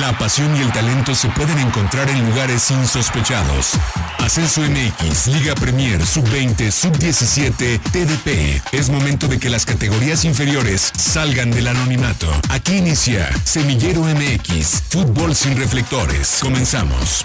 La pasión y el talento se pueden encontrar en lugares insospechados. Ascenso MX, Liga Premier, Sub-20, Sub-17, TDP. Es momento de que las categorías inferiores salgan del anonimato. Aquí inicia Semillero MX, Fútbol sin reflectores. Comenzamos.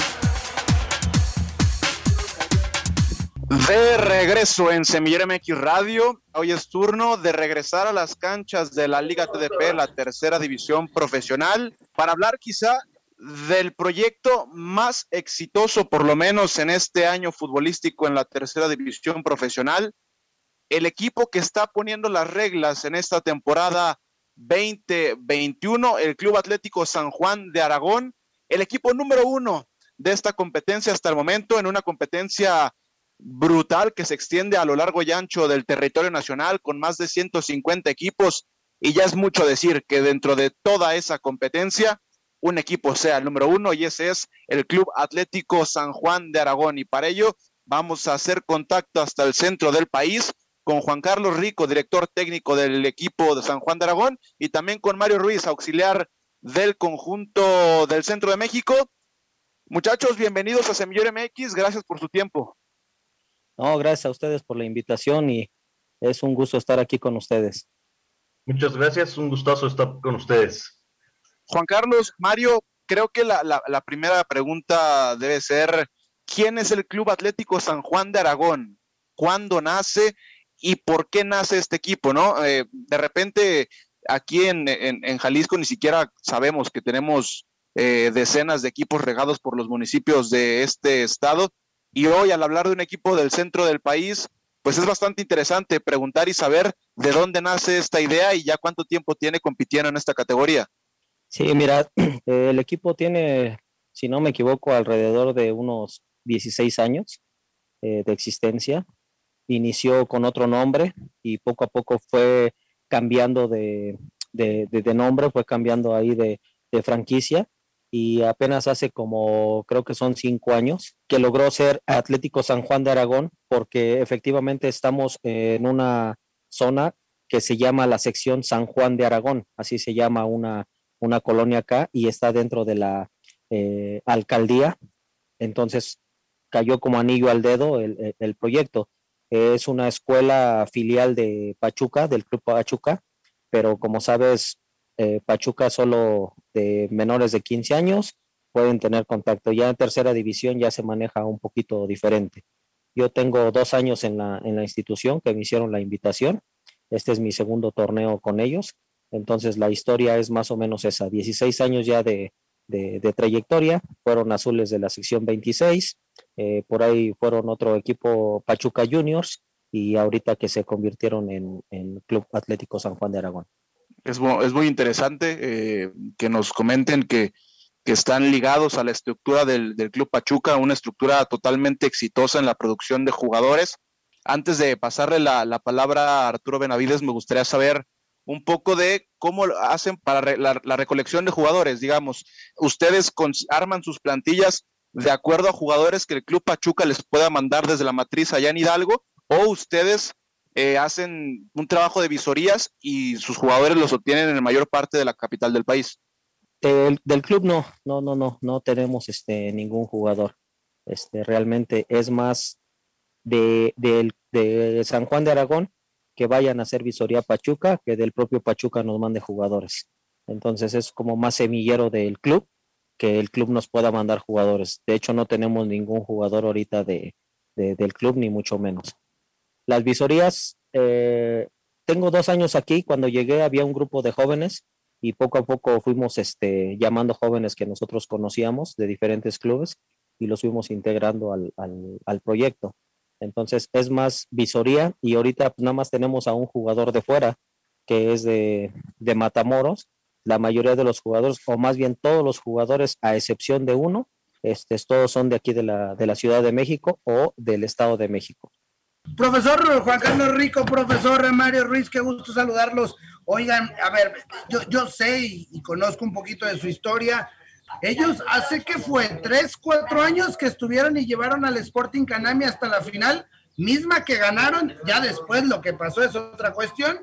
De regreso en Semillero MX Radio, hoy es turno de regresar a las canchas de la Liga TDP, la tercera división profesional, para hablar quizá del proyecto más exitoso, por lo menos en este año futbolístico en la tercera división profesional, el equipo que está poniendo las reglas en esta temporada 2021, el Club Atlético San Juan de Aragón, el equipo número uno de esta competencia hasta el momento, en una competencia brutal que se extiende a lo largo y ancho del territorio nacional con más de 150 equipos y ya es mucho decir que dentro de toda esa competencia un equipo sea el número uno y ese es el Club Atlético San Juan de Aragón y para ello vamos a hacer contacto hasta el centro del país con Juan Carlos Rico, director técnico del equipo de San Juan de Aragón y también con Mario Ruiz, auxiliar del conjunto del centro de México. Muchachos, bienvenidos a Semillero MX, gracias por su tiempo. No, gracias a ustedes por la invitación y es un gusto estar aquí con ustedes. Muchas gracias, un gustazo estar con ustedes. Juan Carlos, Mario, creo que la, primera pregunta debe ser, ¿quién es el Club Atlético San Juan de Aragón? ¿Cuándo nace y por qué nace este equipo? ¿no? Eh, de repente, aquí en, Jalisco ni siquiera sabemos que tenemos eh, decenas de equipos regados por los municipios de este estado y hoy al hablar de un equipo del centro del país, pues es bastante interesante preguntar y saber de dónde nace esta idea y ya cuánto tiempo tiene compitiendo en esta categoría. Sí, mira, el equipo tiene, si no me equivoco, alrededor de unos 16 años eh, de existencia. Inició con otro nombre y poco a poco fue cambiando de, nombre, fue cambiando ahí de, de franquicia y apenas hace como creo que son cinco años que logró ser Atlético San Juan de Aragón porque efectivamente estamos en una zona que se llama la sección San Juan de Aragón, así se llama una, una colonia acá y está dentro de la eh, alcaldía. Entonces cayó como anillo al dedo el, el proyecto. Es una escuela filial de Pachuca, del Club Pachuca, pero como sabes, eh, Pachuca solo de menores de 15 años pueden tener contacto. Ya en tercera división ya se maneja un poquito diferente. Yo tengo dos años en la, en la institución que me hicieron la invitación. Este es mi segundo torneo con ellos. Entonces la historia es más o menos esa. 16 años ya de, de, trayectoria. Fueron azules de la sección 26. Eh, por ahí fueron otro equipo Pachuca Juniors y ahorita que se convirtieron en, en Club Atlético San Juan de Aragón es, es muy interesante eh, que nos comenten que, están ligados a la estructura del, Club Pachuca, una estructura totalmente exitosa en la producción de jugadores. Antes de pasarle la, palabra a Arturo Benavides, me gustaría saber un poco de cómo hacen para la, recolección de jugadores, digamos. Ustedes arman sus plantillas de acuerdo a jugadores que el Club Pachuca les pueda mandar desde la matriz allá en Hidalgo, o ustedes eh, hacen un trabajo de visorías y sus jugadores los obtienen en la mayor parte de la capital del país. Del, club no, no, no, no, no tenemos este ningún jugador. Este realmente es más de, de, San Juan de Aragón que vayan a hacer visoría Pachuca que del propio Pachuca nos mande jugadores. Entonces es como más semillero del club que el club nos pueda mandar jugadores. De hecho, no tenemos ningún jugador ahorita de, del club, ni mucho menos. Las visorías, eh, tengo dos años aquí, cuando llegué había un grupo de jóvenes y poco a poco fuimos este, llamando jóvenes que nosotros conocíamos de diferentes clubes y los fuimos integrando al, proyecto. Entonces es más visoría y ahorita nada más tenemos a un jugador de fuera que es de, de Matamoros. La mayoría de los jugadores, o más bien todos los jugadores, a excepción de uno, este, todos son de aquí de la, de la Ciudad de México o del Estado de México. Profesor Juan Carlos Rico, profesor Mario Ruiz, qué gusto saludarlos. Oigan, a ver, yo, yo sé y, conozco un poquito de su historia. Ellos hace que fue tres, cuatro años que estuvieron y llevaron al Sporting Canami hasta la final, misma que ganaron, ya después lo que pasó es otra cuestión,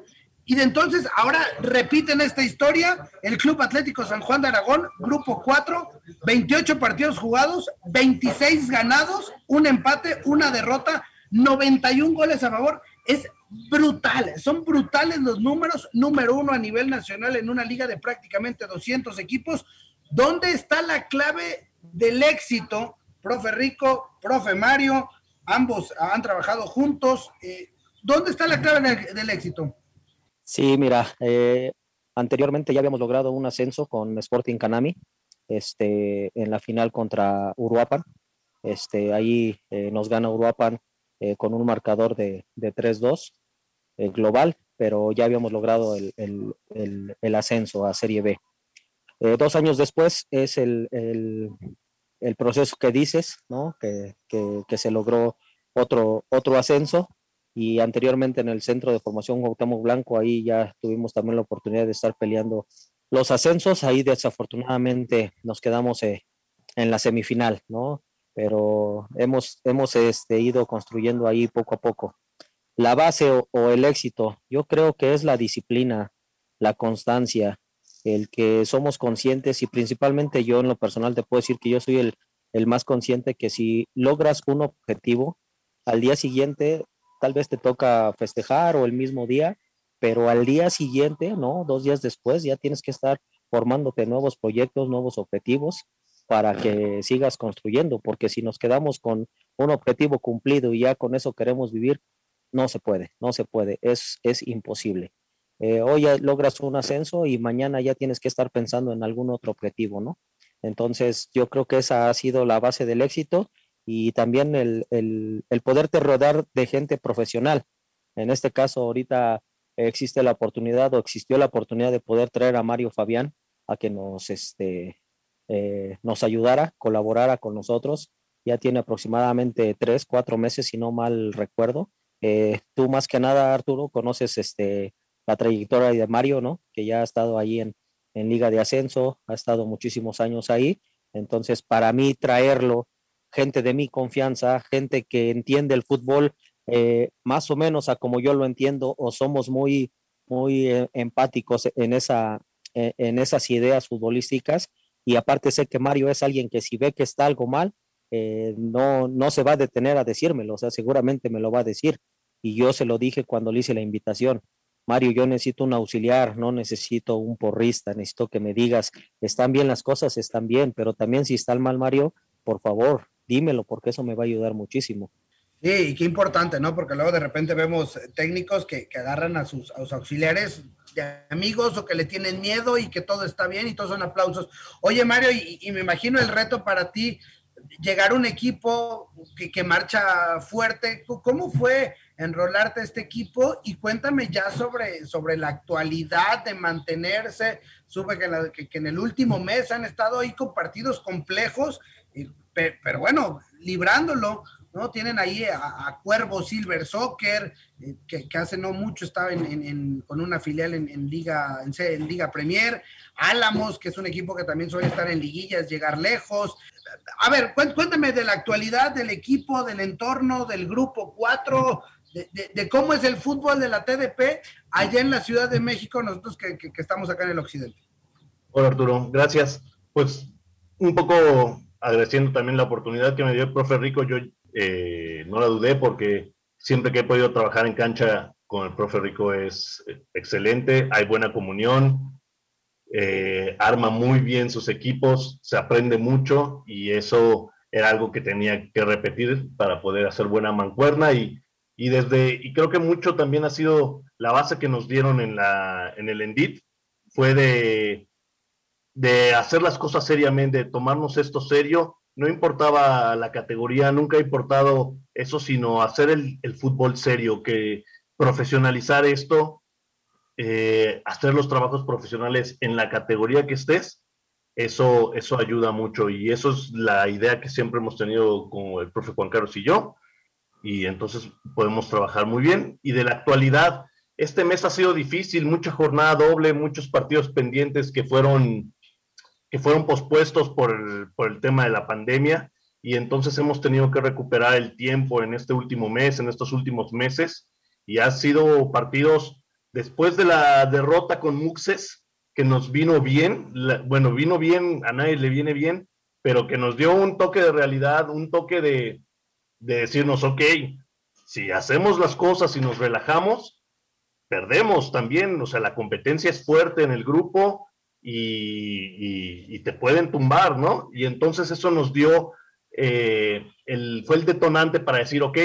Y de entonces, ahora repiten esta historia, el Club Atlético San Juan de Aragón, grupo 4, 28 partidos jugados, 26 ganados, un empate, una derrota, 91 goles a favor. Es brutal, son brutales los números, número uno a nivel nacional en una liga de prácticamente 200 equipos. ¿Dónde está la clave del éxito? Profe Rico, profe Mario, ambos han trabajado juntos. Eh, ¿Dónde está la clave del éxito? Sí, mira, eh, anteriormente ya habíamos logrado un ascenso con Sporting Canami, este, en la final contra Uruapan. Este, ahí eh, nos gana Uruapan eh, con un marcador de, de 3-2 global, pero ya habíamos logrado el, el, el, ascenso a Serie B. dos años después es el, proceso que dices, ¿no? Que, que, que se logró otro, otro ascenso y anteriormente en el centro de formación Cuauhtémoc Blanco, ahí ya tuvimos también la oportunidad de estar peleando los ascensos, ahí desafortunadamente nos quedamos eh, en la semifinal, ¿no? Pero hemos, hemos este, ido construyendo ahí poco a poco. La base o, el éxito, yo creo que es la disciplina, la constancia, el que somos conscientes y principalmente yo en lo personal te puedo decir que yo soy el, el más consciente que si logras un objetivo, al día siguiente tal vez te toca festejar o el mismo día, pero al día siguiente, ¿no? Dos días después ya tienes que estar formándote nuevos proyectos, nuevos objetivos para que sigas construyendo, porque si nos quedamos con un objetivo cumplido y ya con eso queremos vivir, no se puede, no se puede, es, es imposible. Eh, hoy ya logras un ascenso y mañana ya tienes que estar pensando en algún otro objetivo, ¿no? Entonces, yo creo que esa ha sido la base del éxito y también el, el, el poderte rodar de gente profesional. En este caso, ahorita existe la oportunidad o existió la oportunidad de poder traer a Mario Fabián a que nos, este, eh, nos ayudara, colaborara con nosotros. Ya tiene aproximadamente tres, cuatro meses, si no mal recuerdo. Eh, tú más que nada, Arturo, conoces este, la trayectoria de Mario, ¿no? Que ya ha estado ahí en, en Liga de Ascenso, ha estado muchísimos años ahí. Entonces, para mí traerlo gente de mi confianza, gente que entiende el fútbol eh, más o menos a como yo lo entiendo o somos muy, muy empáticos en, esa, en esas ideas futbolísticas. Y aparte sé que Mario es alguien que si ve que está algo mal, no, no se va a detener a decírmelo, o sea, seguramente me lo va a decir. Y yo se lo dije cuando le hice la invitación. Mario, yo necesito un auxiliar, no necesito un porrista, necesito que me digas, están bien las cosas, están bien, pero también si está mal, Mario, por favor, dímelo porque eso me va a ayudar muchísimo. Sí, y qué importante, ¿no? Porque luego de repente vemos técnicos que, que agarran a sus, auxiliares de amigos o que le tienen miedo y que todo está bien y todos son aplausos. Oye, Mario, y, me imagino el reto para ti, llegar a un equipo que, que, marcha fuerte. ¿Cómo fue enrolarte este equipo? Y cuéntame ya sobre, sobre la actualidad de mantenerse. Supe que, que, en el último mes han estado ahí con partidos complejos pero, bueno, librándolo, ¿no? Tienen ahí a, Cuervo Silver Soccer, eh, que, hace no mucho estaba con una filial en, Liga, en, Liga Premier, Álamos, que es un equipo que también suele estar en liguillas, llegar lejos. A ver, cuéntame de la actualidad del equipo, del entorno, del grupo 4, de, cómo es el fútbol de la TDP allá en la Ciudad de México, nosotros que, que estamos acá en el occidente. Hola Arturo, gracias. Pues un poco agradeciendo también la oportunidad que me dio el profe Rico, yo eh, no la dudé porque siempre que he podido trabajar en cancha con el profe Rico es excelente, hay buena comunión, eh, arma muy bien sus equipos, se aprende mucho y eso era algo que tenía que repetir para poder hacer buena mancuerna y, y desde, y creo que mucho también ha sido la base que nos dieron en, la, en el Endit, fue de de hacer las cosas seriamente, de tomarnos esto serio. No importaba la categoría, nunca ha importado eso, sino hacer el, fútbol serio, que profesionalizar esto, eh, hacer los trabajos profesionales en la categoría que estés, eso, eso ayuda mucho y eso es la idea que siempre hemos tenido con el profe Juan Carlos y yo. Y entonces podemos trabajar muy bien. Y de la actualidad, este mes ha sido difícil, mucha jornada doble, muchos partidos pendientes que fueron que fueron pospuestos por el, por el tema de la pandemia y entonces hemos tenido que recuperar el tiempo en este último mes, en estos últimos meses y ha sido partidos después de la derrota con Muxes, que nos vino bien, bueno, vino bien, a nadie le viene bien, pero que nos dio un toque de realidad, un toque de, de decirnos, ok, si hacemos las cosas y nos relajamos, perdemos también, o sea, la competencia es fuerte en el grupo y, te pueden tumbar, ¿no? Y entonces eso nos dio, eh, el, fue el detonante para decir, ok,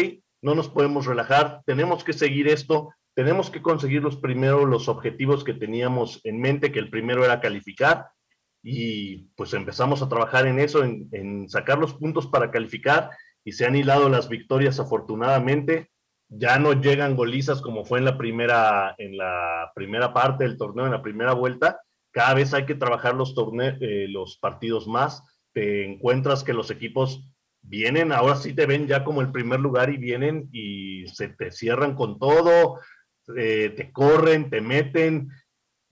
no nos podemos relajar, tenemos que seguir esto, tenemos que conseguir los primeros, los objetivos que teníamos en mente, que el primero era calificar, y pues empezamos a trabajar en eso, en, en sacar los puntos para calificar, y se han hilado las victorias afortunadamente. Ya no llegan golizas como fue en la primera, en la primera parte del torneo, en la primera vuelta. Cada vez hay que trabajar los, eh, los partidos más. Te encuentras que los equipos vienen, ahora sí te ven ya como el primer lugar y vienen y se te cierran con todo, eh, te corren, te meten,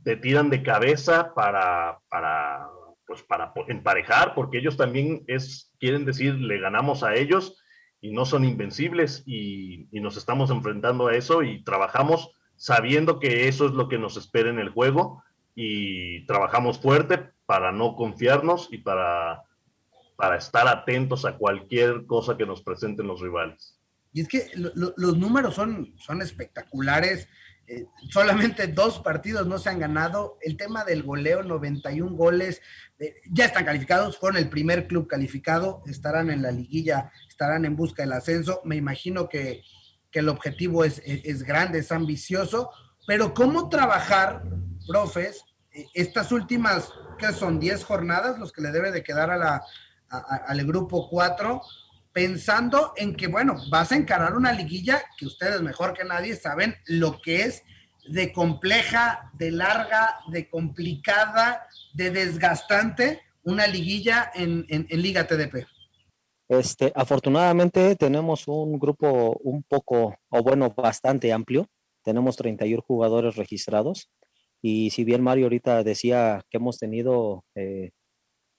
te tiran de cabeza para, para, pues para emparejar, porque ellos también es, quieren decir, le ganamos a ellos y no son invencibles y, nos estamos enfrentando a eso y trabajamos sabiendo que eso es lo que nos espera en el juego y trabajamos fuerte para no confiarnos y para, para estar atentos a cualquier cosa que nos presenten los rivales. Y es que los números son, son espectaculares. Eh, solamente dos partidos no se han ganado. El tema del goleo, 91 goles, eh, ya están calificados, fueron el primer club calificado, estarán en la liguilla, estarán en busca del ascenso. Me imagino que, el objetivo es, es, grande, es ambicioso, pero ¿cómo trabajar, profes, estas últimas, que son 10 jornadas, los que le debe de quedar a la, al grupo 4? pensando en que, bueno, vas a encarar una liguilla que ustedes mejor que nadie saben lo que es de compleja, de larga, de complicada, de desgastante, una liguilla en, Liga TDP. Este, afortunadamente tenemos un grupo un poco, o bueno, bastante amplio. Tenemos 31 jugadores registrados. Y si bien Mario ahorita decía que hemos tenido eh,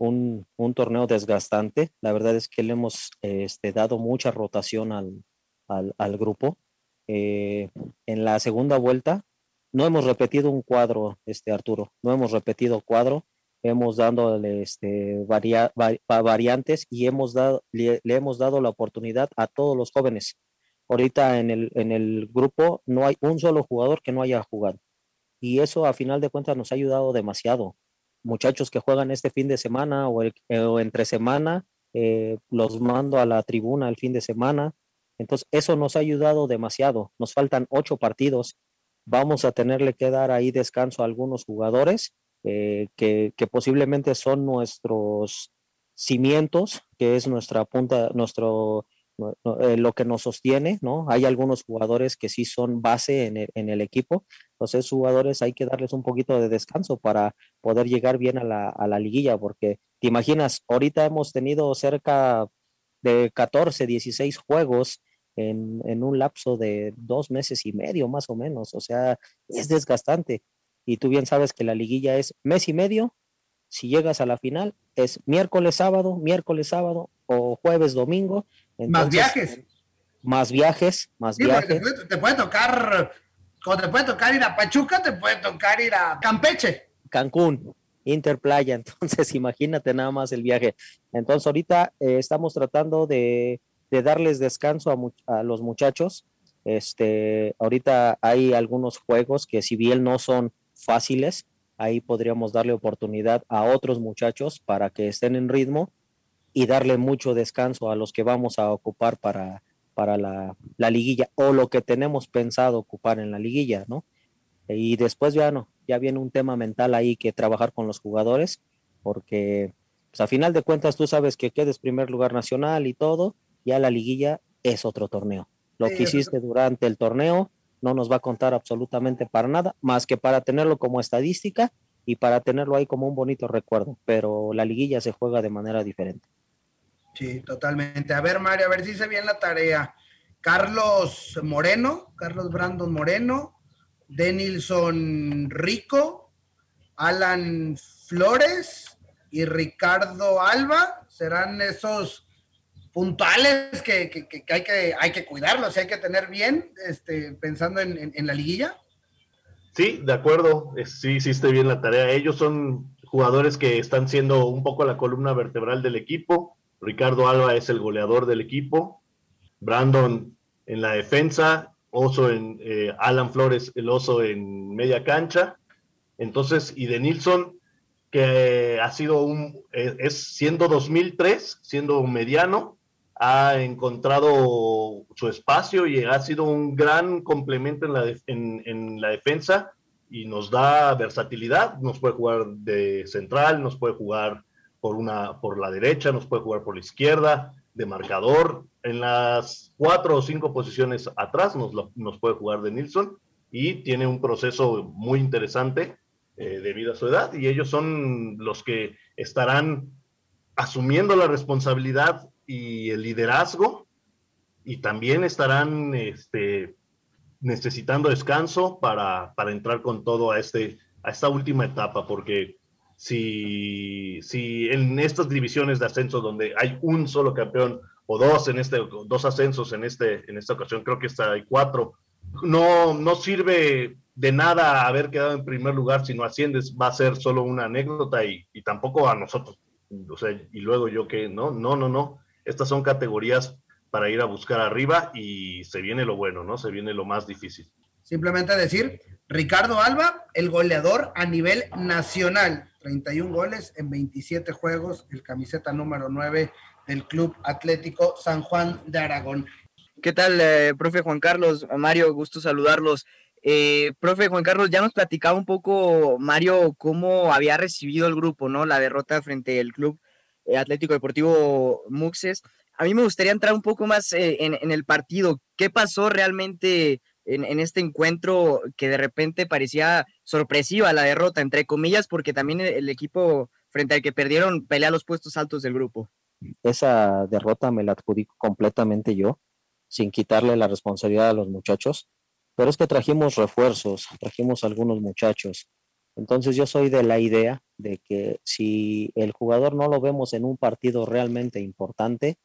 un, torneo desgastante. La verdad es que le hemos este, dado mucha rotación al, grupo. Eh, en la segunda vuelta no hemos repetido un cuadro, este Arturo, no hemos repetido cuadro, hemos dado este, variantes y hemos dado, le, hemos dado la oportunidad a todos los jóvenes. Ahorita en el, en el grupo no hay un solo jugador que no haya jugado. Y eso a final de cuentas nos ha ayudado demasiado muchachos que juegan este fin de semana o, eh, entre semana, eh, los mando a la tribuna el fin de semana. Entonces, eso nos ha ayudado demasiado. Nos faltan ocho partidos. Vamos a tenerle que dar ahí descanso a algunos jugadores eh, que, que, posiblemente son nuestros cimientos, que es nuestra punta, nuestro eh, lo que nos sostiene, ¿no? Hay algunos jugadores que sí son base en el, equipo, entonces jugadores hay que darles un poquito de descanso para poder llegar bien a la, liguilla, porque te imaginas, ahorita hemos tenido cerca de 14, 16 juegos en, en, un lapso de dos meses y medio más o menos, o sea, es desgastante. Y tú bien sabes que la liguilla es mes y medio, si llegas a la final es miércoles, sábado, miércoles, sábado o jueves, domingo, más viajes. Más viajes, más viajes. Te puede, tocar, como te puede tocar ir a Pachuca, te puede tocar ir a Campeche. Cancún, Interplaya, entonces imagínate nada más el viaje. Entonces ahorita eh, estamos tratando de, darles descanso a, a, los muchachos. Este, ahorita hay algunos juegos que si bien no son fáciles, ahí podríamos darle oportunidad a otros muchachos para que estén en ritmo y darle mucho descanso a los que vamos a ocupar para, para la, liguilla o lo que tenemos pensado ocupar en la liguilla, ¿no? Y después ya no, ya viene un tema mental ahí que trabajar con los jugadores, porque pues, a final de cuentas tú sabes que quedes primer lugar nacional y todo, ya la liguilla es otro torneo. Lo que hiciste durante el torneo no nos va a contar absolutamente para nada, más que para tenerlo como estadística y para tenerlo ahí como un bonito recuerdo, pero la liguilla se juega de manera diferente. Sí, totalmente. A ver, Mario, a ver si se bien la tarea. Carlos Moreno, Carlos Brandon Moreno, Denilson Rico, Alan Flores y Ricardo Alba serán esos puntuales que, hay, que hay que cuidarlos, hay que tener bien, este, pensando en, la liguilla. Sí, de acuerdo, sí hiciste bien la tarea. Ellos son jugadores que están siendo un poco la columna vertebral del equipo. Ricardo Alba es el goleador del equipo. Brandon en la defensa, Oso en eh, Alan Flores, el oso en media cancha. Entonces, y de Nilsson, que ha sido un, eh, es siendo 2003, siendo mediano, ha encontrado su espacio y ha sido un gran complemento en la, en la defensa y nos da versatilidad. Nos puede jugar de central, nos puede jugar por, una, por la derecha, nos puede jugar por la izquierda, de marcador. En las cuatro o cinco posiciones atrás nos, nos puede jugar de Nilsson y tiene un proceso muy interesante eh, debido a su edad y ellos son los que estarán asumiendo la responsabilidad y el liderazgo y también estarán este, necesitando descanso para, para entrar con todo a, este, a esta última etapa porque si, si en estas divisiones de ascenso donde hay un solo campeón o dos en este, dos ascensos en este, en esta ocasión, creo que está hay cuatro, no, no sirve de nada haber quedado en primer lugar si no asciendes, va a ser solo una anécdota y, y tampoco a nosotros. O sea, y luego yo que no, no, no, no. Estas son categorías para ir a buscar arriba y se viene lo bueno, ¿no? Se viene lo más difícil. Simplemente decir, Ricardo Alba, el goleador a nivel nacional, 31 goles en 27 juegos, el camiseta número 9 del Club Atlético San Juan de Aragón. ¿Qué tal, eh, profe Juan Carlos? Mario, gusto saludarlos. Eh, profe Juan Carlos, ya nos platicaba un poco, Mario, cómo había recibido el grupo, ¿no? La derrota frente al Club eh, Atlético Deportivo Muxes. A mí me gustaría entrar un poco más en, en, el partido. ¿Qué pasó realmente en, este encuentro que de repente parecía sorpresiva la derrota, entre comillas, porque también el, equipo frente al que perdieron pelea los puestos altos del grupo. Esa derrota me la adjudico completamente yo, sin quitarle la responsabilidad a los muchachos, pero es que trajimos refuerzos, trajimos algunos muchachos. Entonces yo soy de la idea de que si el jugador no lo vemos en un partido realmente importante,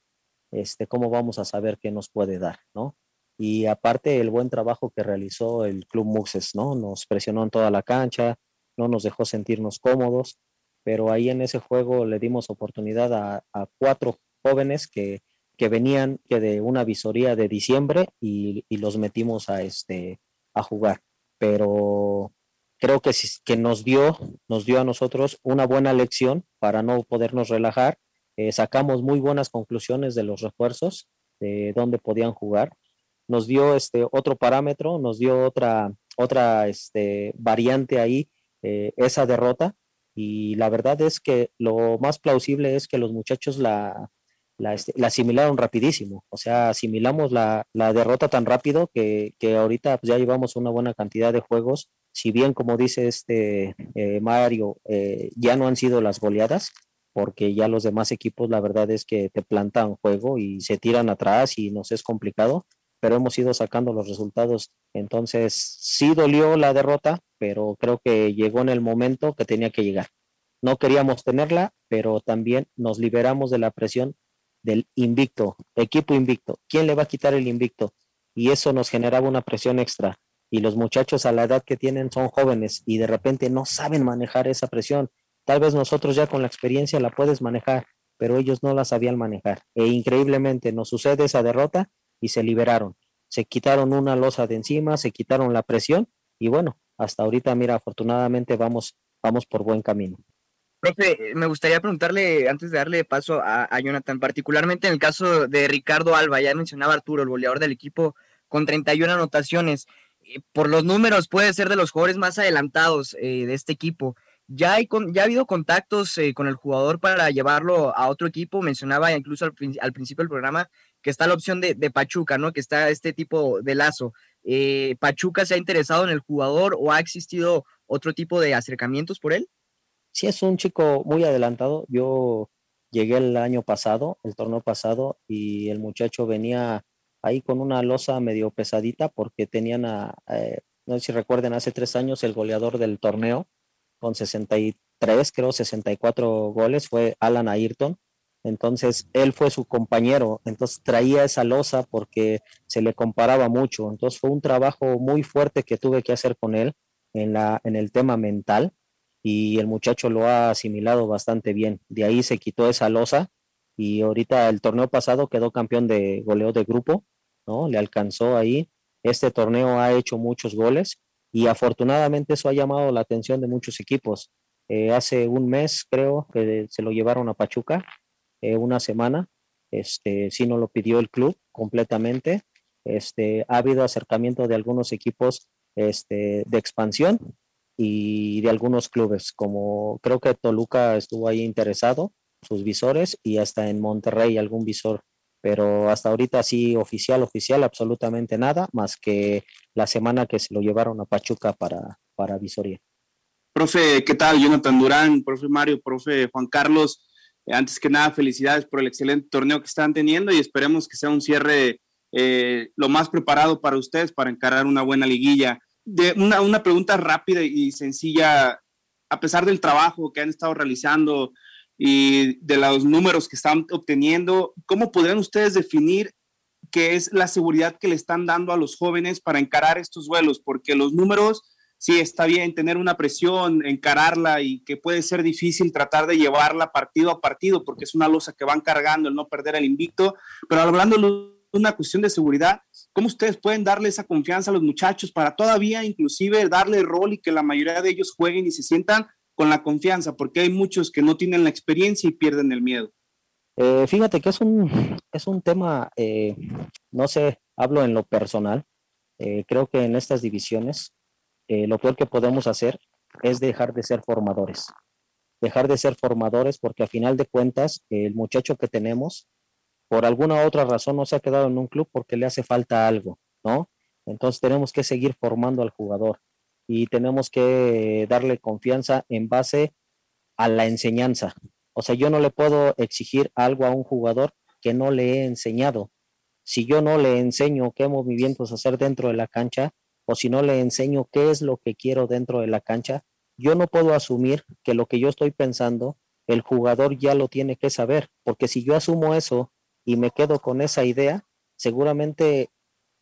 este, ¿cómo vamos a saber qué nos puede dar, no? Y aparte el buen trabajo que realizó el Club Muxes, ¿no? Nos presionó en toda la cancha, no nos dejó sentirnos cómodos, pero ahí en ese juego le dimos oportunidad a, cuatro jóvenes que, que, venían que de una visoría de diciembre y, los metimos a, este, a jugar. Pero creo que, que nos, dio, nos dio a nosotros una buena lección para no podernos relajar. Eh, sacamos muy buenas conclusiones de los refuerzos, de dónde podían jugar nos dio este otro parámetro, nos dio otra, otra este, variante ahí, eh, esa derrota. Y la verdad es que lo más plausible es que los muchachos la, la, este, asimilaron rapidísimo. O sea, asimilamos la, derrota tan rápido que, que ahorita pues, ya llevamos una buena cantidad de juegos. Si bien, como dice este eh, Mario, eh, ya no han sido las goleadas, porque ya los demás equipos la verdad es que te plantan juego y se tiran atrás y nos es complicado pero hemos ido sacando los resultados. Entonces, sí dolió la derrota, pero creo que llegó en el momento que tenía que llegar. No queríamos tenerla, pero también nos liberamos de la presión del invicto, equipo invicto. ¿Quién le va a quitar el invicto? Y eso nos generaba una presión extra. Y los muchachos a la edad que tienen son jóvenes y de repente no saben manejar esa presión. Tal vez nosotros ya con la experiencia la puedes manejar, pero ellos no la sabían manejar. E increíblemente nos sucede esa derrota y se liberaron. Se quitaron una losa de encima, se quitaron la presión y bueno, hasta ahorita, mira, afortunadamente vamos, vamos por buen camino. Profe, me gustaría preguntarle, antes de darle paso a, Jonathan, particularmente en el caso de Ricardo Alba, ya mencionaba Arturo, el goleador del equipo, con 31 anotaciones. Eh, por los números, puede ser de los jugadores más adelantados eh, de este equipo. Ya, hay ya ha habido contactos eh, con el jugador para llevarlo a otro equipo. Mencionaba incluso al, al principio del programa que está la opción de, Pachuca, ¿no? Que está este tipo de lazo. Eh, ¿Pachuca se ha interesado en el jugador o ha existido otro tipo de acercamientos por él? Sí, es un chico muy adelantado. Yo llegué el año pasado, el torneo pasado, y el muchacho venía ahí con una losa medio pesadita porque tenían a, eh, no sé si recuerden, hace tres años el goleador del torneo con 63, creo 64 goles, fue Alan Ayrton entonces, él fue su compañero, entonces traía esa losa porque se le comparaba mucho. Entonces, fue un trabajo muy fuerte que tuve que hacer con él. en, la, en el tema mental y el muchacho lo ha asimilado bastante bien. De ahí se quitó esa losa y ahorita el torneo pasado quedó campeón de goleo de grupo, ¿no? Le alcanzó ahí. Este torneo ha hecho muchos goles y afortunadamente eso ha llamado la atención de muchos equipos. Eh, hace un mes creo que se lo llevaron a Pachuca, eh, una semana, este, sí no lo pidió el club completamente. Este, ha habido acercamiento de algunos equipos este, de expansión y de algunos clubes, como creo que Toluca estuvo ahí interesado, sus visores, y hasta en Monterrey algún visor, pero hasta ahorita sí, oficial, oficial, absolutamente nada, más que la semana que se lo llevaron a Pachuca para, para visoría. Profe, ¿qué tal? Jonathan Durán, profe Mario, profe Juan Carlos. Antes que nada, felicidades por el excelente torneo que están teniendo y esperemos que sea un cierre eh, lo más preparado para ustedes para encarar una buena liguilla. De una, una pregunta rápida y sencilla, a pesar del trabajo que han estado realizando y de los números que están obteniendo, ¿cómo podrían ustedes definir qué es la seguridad que le están dando a los jóvenes para encarar estos vuelos? Porque los números sí está bien tener una presión, encararla y que puede ser difícil tratar de llevarla partido a partido porque es una losa que van cargando el no perder el invicto, pero hablando de una cuestión de seguridad, ¿cómo ustedes pueden darle esa confianza a los muchachos para todavía inclusive darle rol y que la mayoría de ellos jueguen y se sientan con la confianza? Porque hay muchos que no tienen la experiencia y pierden el miedo. Eh, fíjate que es un, es un tema, eh, no sé, hablo en lo personal, eh, creo que en estas divisiones eh, lo peor que podemos hacer es dejar de ser formadores. Dejar de ser formadores porque a final de cuentas el muchacho que tenemos, por alguna otra razón, no se ha quedado en un club porque le hace falta algo, ¿no? Entonces tenemos que seguir formando al jugador y tenemos que darle confianza en base a la enseñanza. O sea, yo no le puedo exigir algo a un jugador que no le he enseñado. Si yo no le enseño qué movimientos hacer dentro de la cancha, o si no le enseño qué es lo que quiero dentro de la cancha, yo no puedo asumir que lo que yo estoy pensando, el jugador ya lo tiene que saber, porque si yo asumo eso y me quedo con esa idea, seguramente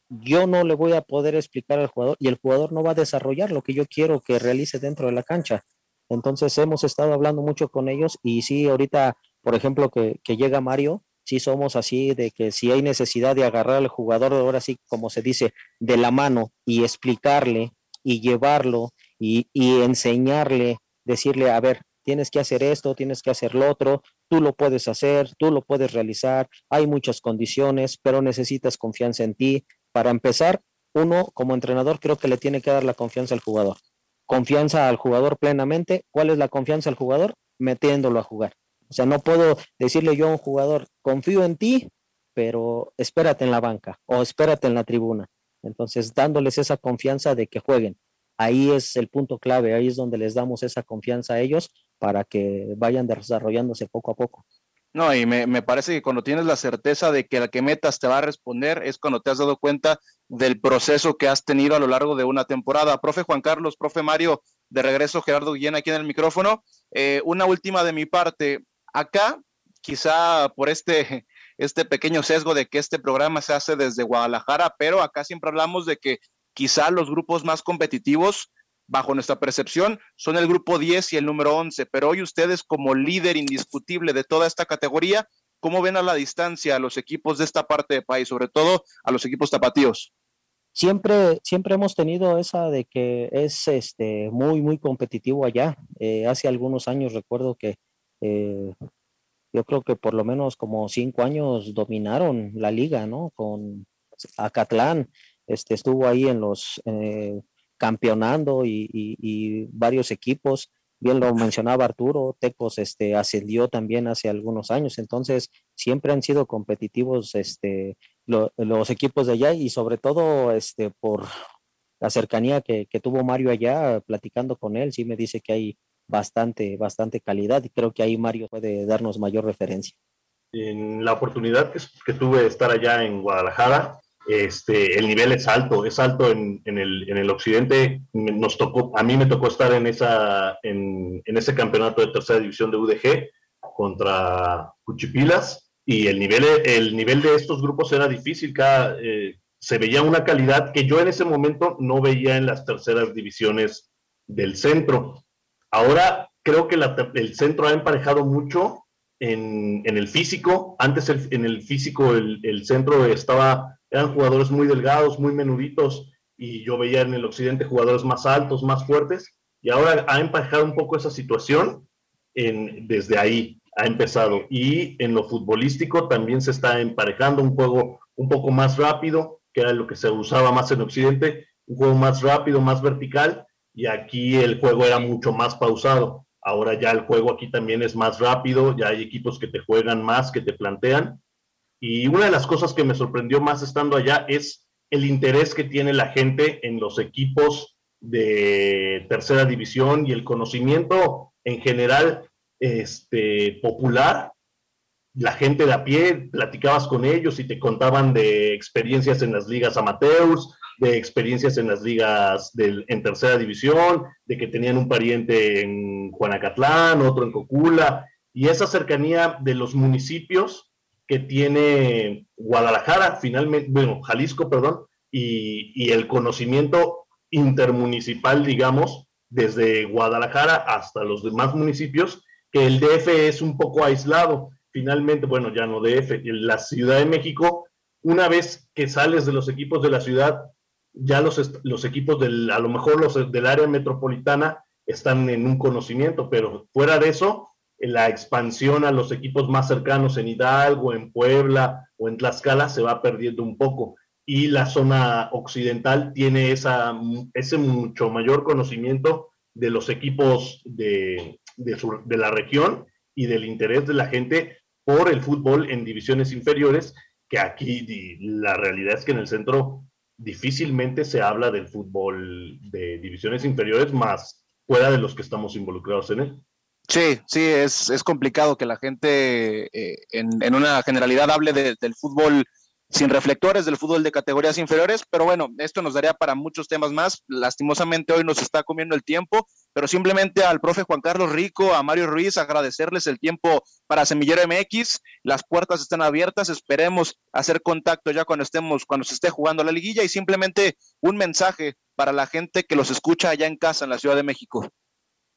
yo no le voy a poder explicar al jugador y el jugador no va a desarrollar lo que yo quiero que realice dentro de la cancha. Entonces hemos estado hablando mucho con ellos y sí, ahorita, por ejemplo, que, que llega Mario, si somos así de que si hay necesidad de agarrar al jugador, ahora sí, como se dice, de la mano y explicarle y llevarlo y, y enseñarle, decirle, a ver, tienes que hacer esto, tienes que hacer lo otro, tú lo puedes hacer, tú lo puedes realizar, hay muchas condiciones, pero necesitas confianza en ti. Para empezar, uno como entrenador creo que le tiene que dar la confianza al jugador. Confianza al jugador plenamente. ¿Cuál es la confianza al jugador? Metiéndolo a jugar. O sea, no puedo decirle yo a un jugador, confío en ti, pero espérate en la banca o espérate en la tribuna. Entonces, dándoles esa confianza de que jueguen. Ahí es el punto clave, ahí es donde les damos esa confianza a ellos para que vayan desarrollándose poco a poco. No, y me, me, parece que cuando tienes la certeza de que la que metas te va a responder es cuando te has dado cuenta del proceso que has tenido a lo largo de una temporada. Profe Juan Carlos, profe Mario, de regreso Gerardo Guillén aquí en el micrófono. Eh, una última de mi parte. Acá, quizá por este, este pequeño sesgo de que este programa se hace desde Guadalajara, pero acá siempre hablamos de que quizá los grupos más competitivos, bajo nuestra percepción, son el grupo 10 y el número 11, pero hoy ustedes como líder indiscutible de toda esta categoría, ¿cómo ven a la distancia a los equipos de esta parte del país, sobre todo a los equipos tapatíos? Siempre, siempre hemos tenido esa de que es este, muy, muy competitivo allá. Eh, hace algunos años recuerdo que eh, yo creo que por lo menos como cinco años dominaron la liga, ¿no? Con Acatlán, este, estuvo ahí en los eh, campeonando y, varios equipos. Bien lo mencionaba Arturo, Tecos este, ascendió también hace algunos años, entonces siempre han sido competitivos este, los equipos de allá y sobre todo este, por la cercanía que, que tuvo Mario allá, platicando con él, sí me dice que hay bastante, bastante calidad y creo que ahí Mario puede darnos mayor referencia. En la oportunidad que, tuve de estar allá en Guadalajara, este, el nivel es alto, es alto en, en, el, en, el, occidente. Nos tocó, a mí me tocó estar en, esa, en, en ese campeonato de tercera división de UDG contra Cuchipilas y el nivel, el nivel de estos grupos era difícil. Cada, eh, se veía una calidad que yo en ese momento no veía en las terceras divisiones del centro. Ahora creo que el centro ha emparejado mucho en, el físico. Antes en el físico el, centro estaba, eran jugadores muy delgados, muy menuditos, y yo veía en el occidente jugadores más altos, más fuertes, y ahora ha emparejado un poco esa situación desde ahí ha empezado. Y en lo futbolístico también se está emparejando un juego un poco más rápido, que era lo que se usaba más en Occidente, un juego más rápido, más vertical, y aquí el juego era mucho más pausado. Ahora ya el juego aquí también es más rápido, ya hay equipos que te juegan más, que te plantean. Y una de las cosas que me sorprendió más estando allá es el interés que tiene la gente en los equipos de tercera división y el conocimiento en general este, popular. La gente de a pie, platicabas con ellos y te contaban de experiencias en las ligas amateurs, de experiencias en las ligas del, en tercera división, de que tenían un pariente en Juanacatlán, otro en Cocula, y esa cercanía de los municipios que tiene Guadalajara, finalmente, bueno, Jalisco, perdón, y, y el conocimiento intermunicipal, digamos, desde Guadalajara hasta los demás municipios, que el DF es un poco aislado. Finalmente, bueno, ya no DF, la Ciudad de México, una vez que sales de los equipos de la ciudad, ya los, los equipos del, a lo mejor los del área metropolitana están en un conocimiento, pero fuera de eso, la expansión a los equipos más cercanos en Hidalgo, en Puebla o en Tlaxcala se va perdiendo un poco. Y la zona occidental tiene esa, ese mucho mayor conocimiento de los equipos de, de, de la región y del interés de la gente por el fútbol en divisiones inferiores, que aquí la realidad es que en el centro difícilmente se habla del fútbol de divisiones inferiores más fuera de los que estamos involucrados en él. Sí, sí, es, es complicado que la gente eh, en, en, una generalidad hable de, del fútbol sin reflectores del fútbol de categorías inferiores, pero bueno, esto nos daría para muchos temas más. Lastimosamente hoy nos está comiendo el tiempo, pero simplemente al profe Juan Carlos Rico, a Mario Ruiz, agradecerles el tiempo para Semillero MX. Las puertas están abiertas, esperemos hacer contacto ya cuando estemos, cuando se esté jugando la liguilla y simplemente un mensaje para la gente que los escucha allá en casa en la Ciudad de México.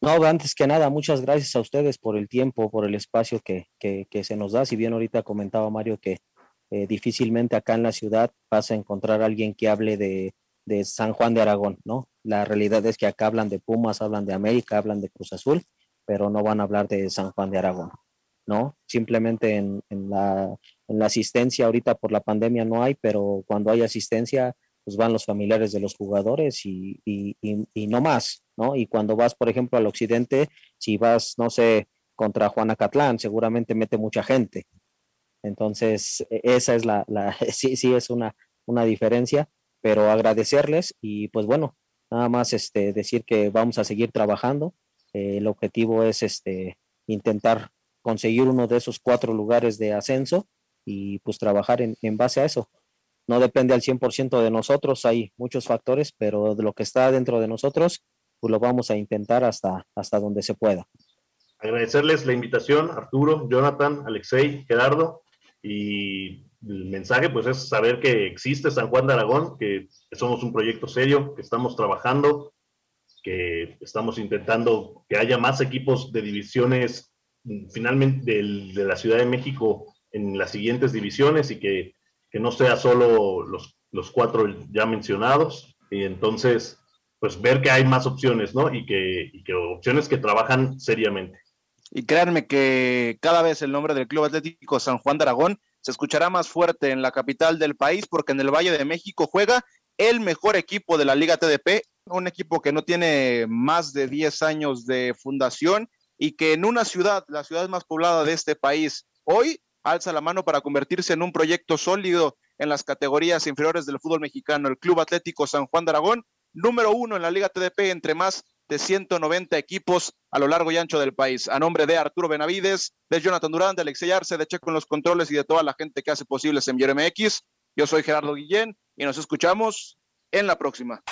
No, antes que nada, muchas gracias a ustedes por el tiempo, por el espacio que, que, que se nos da. Si bien ahorita comentaba Mario que eh, difícilmente acá en la ciudad vas a encontrar a alguien que hable de, de, San Juan de Aragón, ¿no? La realidad es que acá hablan de Pumas, hablan de América, hablan de Cruz Azul, pero no van a hablar de San Juan de Aragón, ¿no? Simplemente en, en, la, en la asistencia ahorita por la pandemia no hay, pero cuando hay asistencia, pues van los familiares de los jugadores y, y, y, no más, ¿no? Y cuando vas, por ejemplo, al occidente, si vas, no sé, contra Juanacatlán, seguramente mete mucha gente, entonces, e, esa es la, sí, sí es una, una diferencia, pero agradecerles y pues bueno, nada más este, decir que vamos a seguir trabajando. Eh, el objetivo es este, intentar conseguir uno de esos cuatro lugares de ascenso y pues trabajar en, en base a eso. No depende al 100% de nosotros, hay muchos factores, pero de lo que está dentro de nosotros, pues lo vamos a intentar hasta, hasta donde se pueda. Agradecerles la invitación, Arturo, Jonathan, Alexei, Gerardo. Y el mensaje pues es saber que existe San Juan de Aragón, que somos un proyecto serio, que estamos trabajando, que estamos intentando que haya más equipos de divisiones finalmente de, de la Ciudad de México en las siguientes divisiones y que, que no sea solo los, los, cuatro ya mencionados. Y entonces, pues ver que hay más opciones, ¿no? Y que, y que opciones que trabajan seriamente. Y créanme que cada vez el nombre del Club Atlético San Juan de Aragón se escuchará más fuerte en la capital del país porque en el Valle de México juega el mejor equipo de la Liga TDP, un equipo que no tiene más de 10 años de fundación y que en una ciudad, la ciudad más poblada de este país, hoy alza la mano para convertirse en un proyecto sólido en las categorías inferiores del fútbol mexicano, el Club Atlético San Juan de Aragón, número uno en la Liga TDP entre más de 190 equipos a lo largo y ancho del país. A nombre de Arturo Benavides, de Jonathan Durán, de Alexey Arce, de Checo en los controles y de toda la gente que hace posible Semillero MX, yo soy Gerardo Guillén y nos escuchamos en la próxima.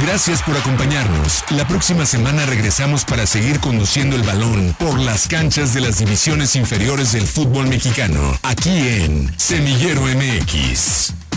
Gracias por acompañarnos. La próxima semana regresamos para seguir conduciendo el balón por las canchas de las divisiones inferiores del fútbol mexicano, aquí en Semillero MX.